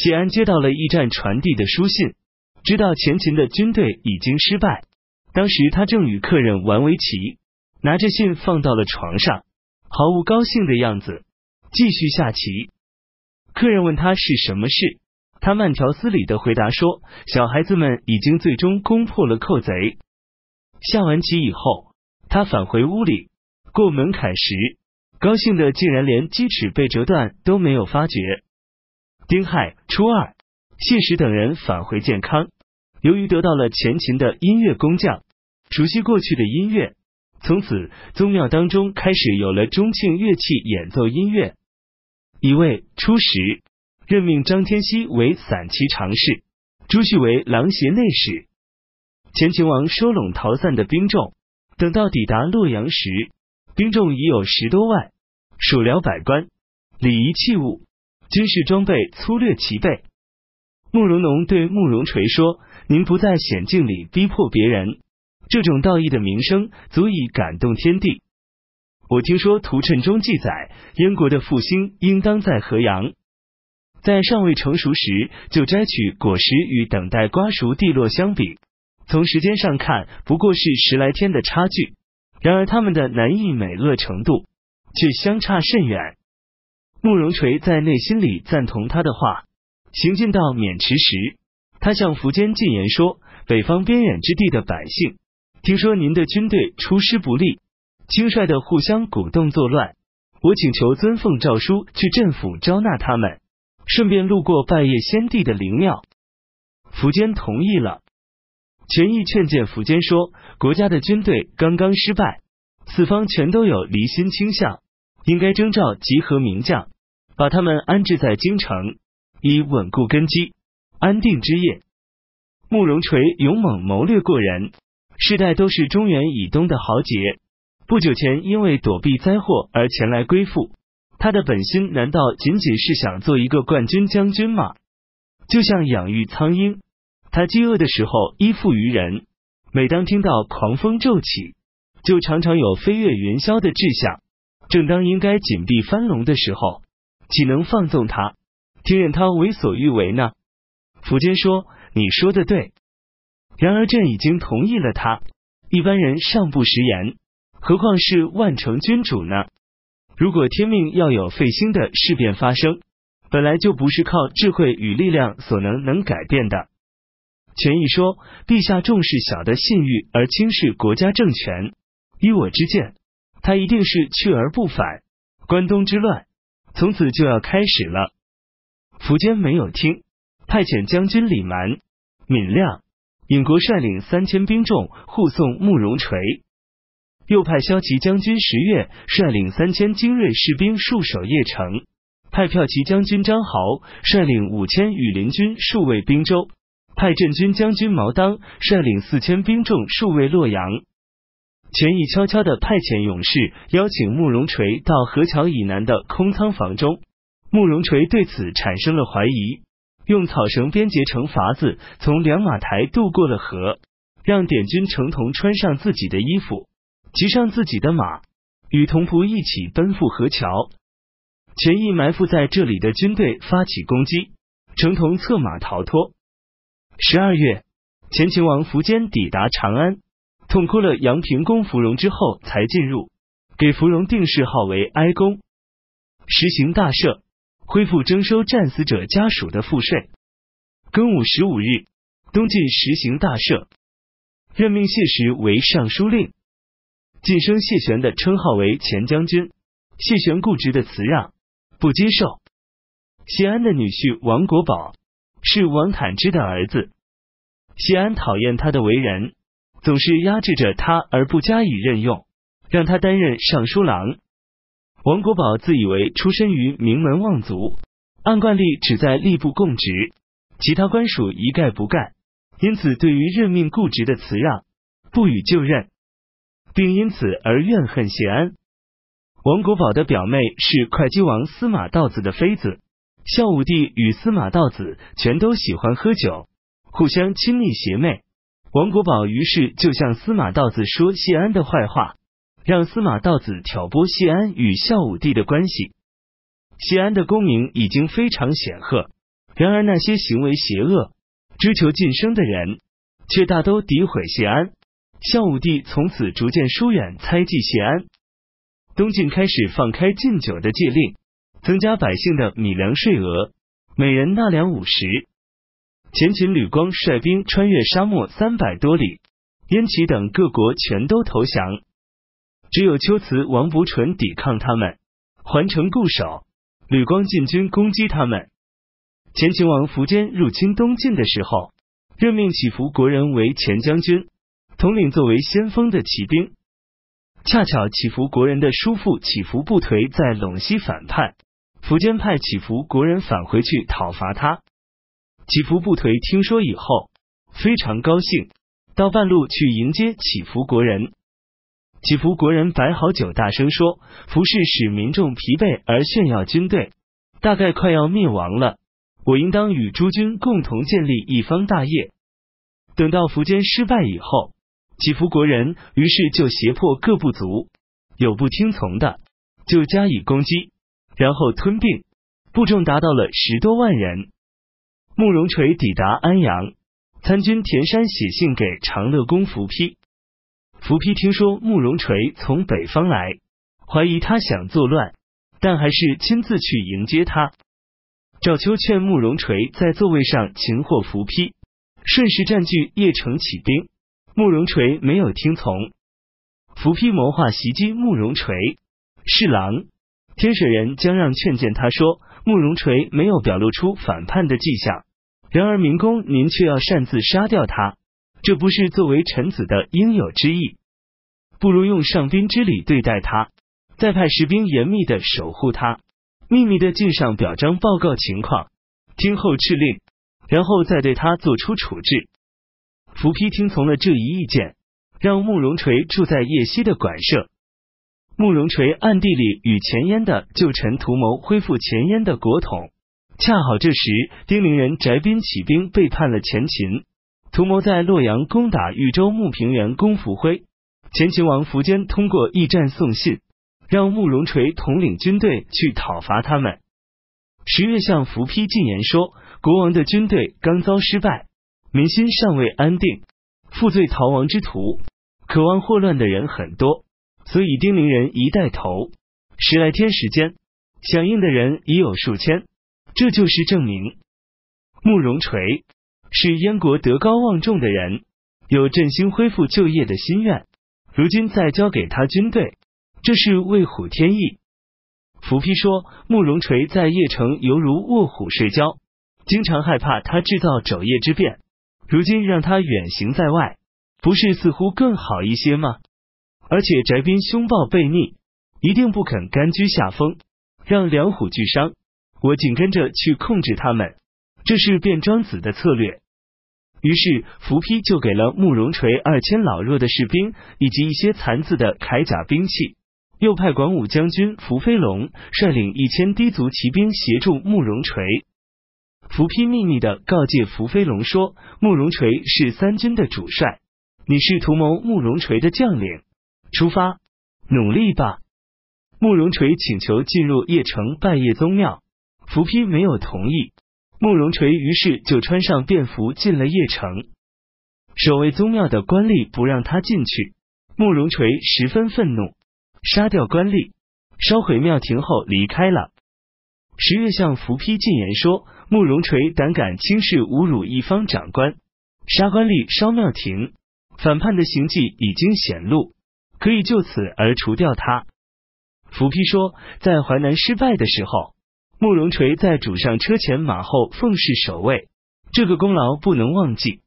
谢安接到了驿站传递的书信，知道前秦的军队已经失败。当时他正与客人玩围棋，拿着信放到了床上，毫无高兴的样子，继续下棋。客人问他是什么事，他慢条斯理的回答说：“小孩子们已经最终攻破了寇贼。”下完棋以后，他返回屋里，过门槛时，高兴的竟然连鸡翅被折断都没有发觉。丁亥初二，谢石等人返回建康。由于得到了前秦的音乐工匠，熟悉过去的音乐，从此宗庙当中开始有了钟磬乐器演奏音乐。乙未初十，任命张天锡为散骑常侍，朱旭为郎协内史。前秦王收拢逃散的兵众，等到抵达洛阳时，兵众已有十多万，属辽百官，礼仪器物。军事装备粗略齐备。慕容农对慕容垂说：“您不在险境里逼迫别人，这种道义的名声足以感动天地。我听说图谶中记载，燕国的复兴应当在河阳，在尚未成熟时就摘取果实，与等待瓜熟蒂落相比，从时间上看不过是十来天的差距。然而他们的难易美恶程度却相差甚远。”慕容垂在内心里赞同他的话。行进到渑池时，他向苻坚进言说：“北方边远之地的百姓，听说您的军队出师不利，轻率的互相鼓动作乱，我请求遵奉诏书去镇府招纳他们，顺便路过拜谒先帝的灵庙。”苻坚同意了。权益劝谏苻坚说：“国家的军队刚刚失败，四方全都有离心倾向。”应该征召集合名将，把他们安置在京城，以稳固根基，安定之业。慕容垂勇猛谋略过人，世代都是中原以东的豪杰。不久前因为躲避灾祸而前来归附，他的本心难道仅仅是想做一个冠军将军吗？就像养育苍鹰，他饥饿的时候依附于人，每当听到狂风骤起，就常常有飞越云霄的志向。正当应该紧闭翻笼的时候，岂能放纵他，听任他为所欲为呢？苻坚说：“你说的对。然而朕已经同意了他，一般人尚不食言，何况是万城君主呢？如果天命要有废兴的事变发生，本来就不是靠智慧与力量所能能改变的。”权益说：“陛下重视小的信誉而轻视国家政权，依我之见。”他一定是去而不返，关东之乱从此就要开始了。苻坚没有听，派遣将军李蛮、闵亮、尹国率领三千兵众护送慕容垂，又派骁骑将军石越率领三千精锐士兵戍守邺城，派骠骑将军张豪率领五千羽林军戍卫滨州，派镇军将军毛当率领四千兵众戍卫洛阳。权益悄悄地派遣勇士邀请慕容垂到河桥以南的空仓房中，慕容垂对此产生了怀疑，用草绳编结成筏子，从两马台渡过了河，让点军程同穿上自己的衣服，骑上自己的马，与同仆一起奔赴河桥。权益埋伏在这里的军队发起攻击，程同策马逃脱。十二月，前秦王苻坚抵达长安。痛哭了杨平公芙蓉之后，才进入，给芙蓉定谥号为哀公，实行大赦，恢复征收战死者家属的赋税。庚午十五日，东晋实行大赦，任命谢石为尚书令，晋升谢玄的称号为前将军。谢玄固执的辞让，不接受。谢安的女婿王国宝是王坦之的儿子，谢安讨厌他的为人。总是压制着他而不加以任用，让他担任尚书郎。王国宝自以为出身于名门望族，按惯例只在吏部供职，其他官署一概不干，因此对于任命固执的辞让，不予就任，并因此而怨恨谢安。王国宝的表妹是会稽王司马道子的妃子，孝武帝与司马道子全都喜欢喝酒，互相亲密邪魅。王国宝于是就向司马道子说谢安的坏话，让司马道子挑拨谢安与孝武帝的关系。谢安的功名已经非常显赫，然而那些行为邪恶、追求晋升的人，却大都诋毁谢安。孝武帝从此逐渐疏远猜忌谢安。东晋开始放开禁酒的戒令，增加百姓的米粮税额，每人纳粮五十。前秦吕光率兵穿越沙漠三百多里，燕齐等各国全都投降，只有龟兹王伯纯抵抗他们，环城固守。吕光进军攻击他们。前秦王苻坚入侵东晋的时候，任命乞伏国人为前将军，统领作为先锋的骑兵。恰巧乞伏国人的叔父乞伏不颓在陇西反叛，苻坚派乞伏国人返回去讨伐他。乞伏不颓听说以后，非常高兴，到半路去迎接乞伏国人。乞伏国人摆好酒，大声说：“服饰使民众疲惫而炫耀军队，大概快要灭亡了。我应当与诸军共同建立一方大业。”等到苻坚失败以后，乞伏国人于是就胁迫各部族，有不听从的就加以攻击，然后吞并，部众达到了十多万人。慕容垂抵达安阳，参军田山写信给长乐公伏丕。伏丕听说慕容垂从北方来，怀疑他想作乱，但还是亲自去迎接他。赵秋劝慕容垂在座位上擒获伏丕，顺势占据邺城起兵。慕容垂没有听从，伏丕谋划袭击慕容垂。侍郎天水人姜让劝谏他说：“慕容垂没有表露出反叛的迹象。”然而，明公您却要擅自杀掉他，这不是作为臣子的应有之意。不如用上宾之礼对待他，再派士兵严密的守护他，秘密的进上表彰报告情况，听候敕令，然后再对他做出处置。伏丕听从了这一意见，让慕容垂住在叶西的馆舍。慕容垂暗地里与前燕的旧臣图谋恢复前燕的国统。恰好这时，丁陵人翟斌起兵背叛了前秦，图谋在洛阳攻打豫州牧平原公伏辉。前秦王苻坚通过驿站送信，让慕容垂统领军队去讨伐他们。十月向伏丕进言说，国王的军队刚遭失败，民心尚未安定，负罪逃亡之徒，渴望祸乱的人很多，所以丁陵人一带头，十来天时间，响应的人已有数千。这就是证明，慕容垂是燕国德高望重的人，有振兴恢复就业的心愿。如今再交给他军队，这是为虎添翼。伏批说，慕容垂在邺城犹如卧虎睡觉，经常害怕他制造肘腋之变。如今让他远行在外，不是似乎更好一些吗？而且翟斌凶暴悖逆，一定不肯甘居下风，让两虎俱伤。我紧跟着去控制他们，这是卞庄子的策略。于是伏丕就给了慕容垂二千老弱的士兵以及一些残次的铠甲兵器，又派广武将军伏飞龙率领一千氐族骑兵协助慕容垂。伏丕秘密的告诫伏飞龙说：“慕容垂是三军的主帅，你是图谋慕容垂的将领，出发，努力吧。”慕容垂请求进入邺城拜谒宗庙。伏批没有同意，慕容垂于是就穿上便服进了邺城。守卫宗庙的官吏不让他进去，慕容垂十分愤怒，杀掉官吏，烧毁庙庭后离开了。十月向伏批进言说，慕容垂胆敢轻视侮辱一方长官，杀官吏烧庙庭，反叛的行迹已经显露，可以就此而除掉他。伏批说，在淮南失败的时候。慕容垂在主上车前马后奉侍守卫，这个功劳不能忘记。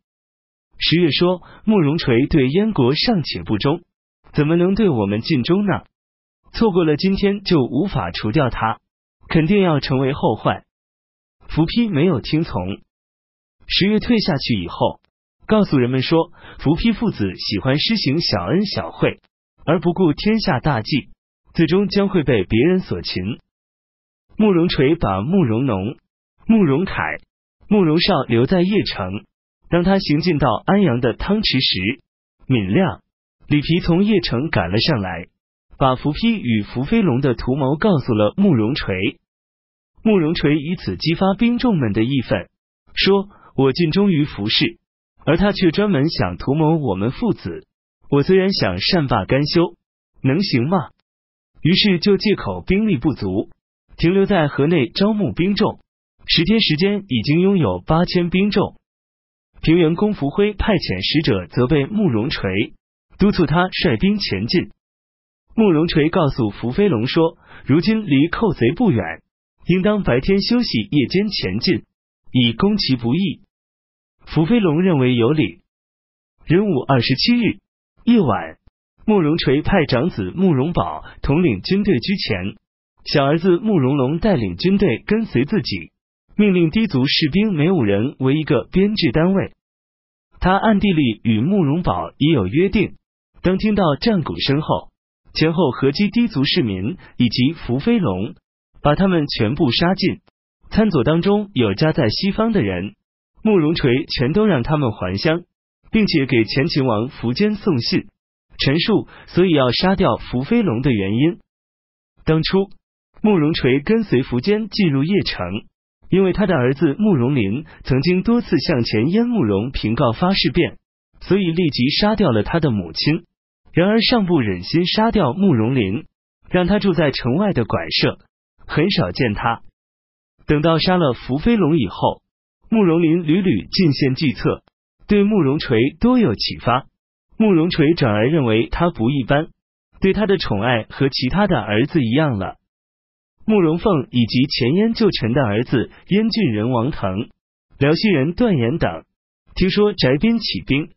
十月说，慕容垂对燕国尚且不忠，怎么能对我们尽忠呢？错过了今天，就无法除掉他，肯定要成为后患。伏丕没有听从。十月退下去以后，告诉人们说，伏丕父子喜欢施行小恩小惠，而不顾天下大计，最终将会被别人所擒。慕容垂把慕容农、慕容凯、慕容绍留在邺城。当他行进到安阳的汤池时，闵亮、李皮从邺城赶了上来，把伏丕与伏飞龙的图谋告诉了慕容垂。慕容垂以此激发兵众们的义愤，说：“我尽忠于服侍，而他却专门想图谋我们父子。我虽然想善罢甘休，能行吗？”于是就借口兵力不足，停留在河内招募兵众。十天时间，已经拥有八千兵众。平原公福辉派遣使者责备慕容垂，督促他率兵前进。慕容垂告诉福飞龙说：“如今离寇贼不远，应当白天休息，夜间前进，以攻其不意。”福飞龙认为有理。壬午二十七日夜晚，慕容垂派长子慕容宝统领军队居前，小儿子慕容龙带领军队跟随自己，命令氐族士兵每五人为一个编制单位。他暗地里与慕容宝已有约定，当听到战鼓声后。前后合击低族市民以及伏飞龙，把他们全部杀尽。参佐当中有家在西方的人，慕容垂全都让他们还乡，并且给前秦王苻坚送信，陈述所以要杀掉伏飞龙的原因。当初慕容垂跟随苻坚进入邺城，因为他的儿子慕容麟曾经多次向前燕慕容平告发事变，所以立即杀掉了他的母亲。然而尚不忍心杀掉慕容麟，让他住在城外的馆舍，很少见他。等到杀了伏飞龙以后，慕容麟屡屡进献计策，对慕容垂多有启发。慕容垂转而认为他不一般，对他的宠爱和其他的儿子一样了。慕容凤以及前燕旧臣的儿子燕郡人王腾、辽西人段延等，听说翟边起兵。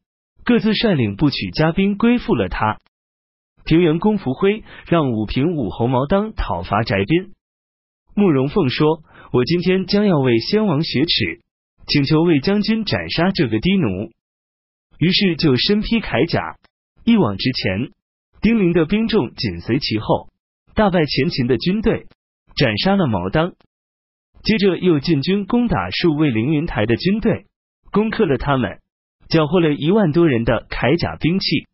各自率领部曲家兵归附了他。平原公福辉让武平武侯毛当讨伐翟边。慕容凤说：“我今天将要为先王雪耻，请求魏将军斩杀这个低奴。”于是就身披铠甲，一往直前。丁零的兵众紧随其后，大败前秦的军队，斩杀了毛当。接着又进军攻打数位凌云台的军队，攻克了他们。缴获了一万多人的铠甲兵器。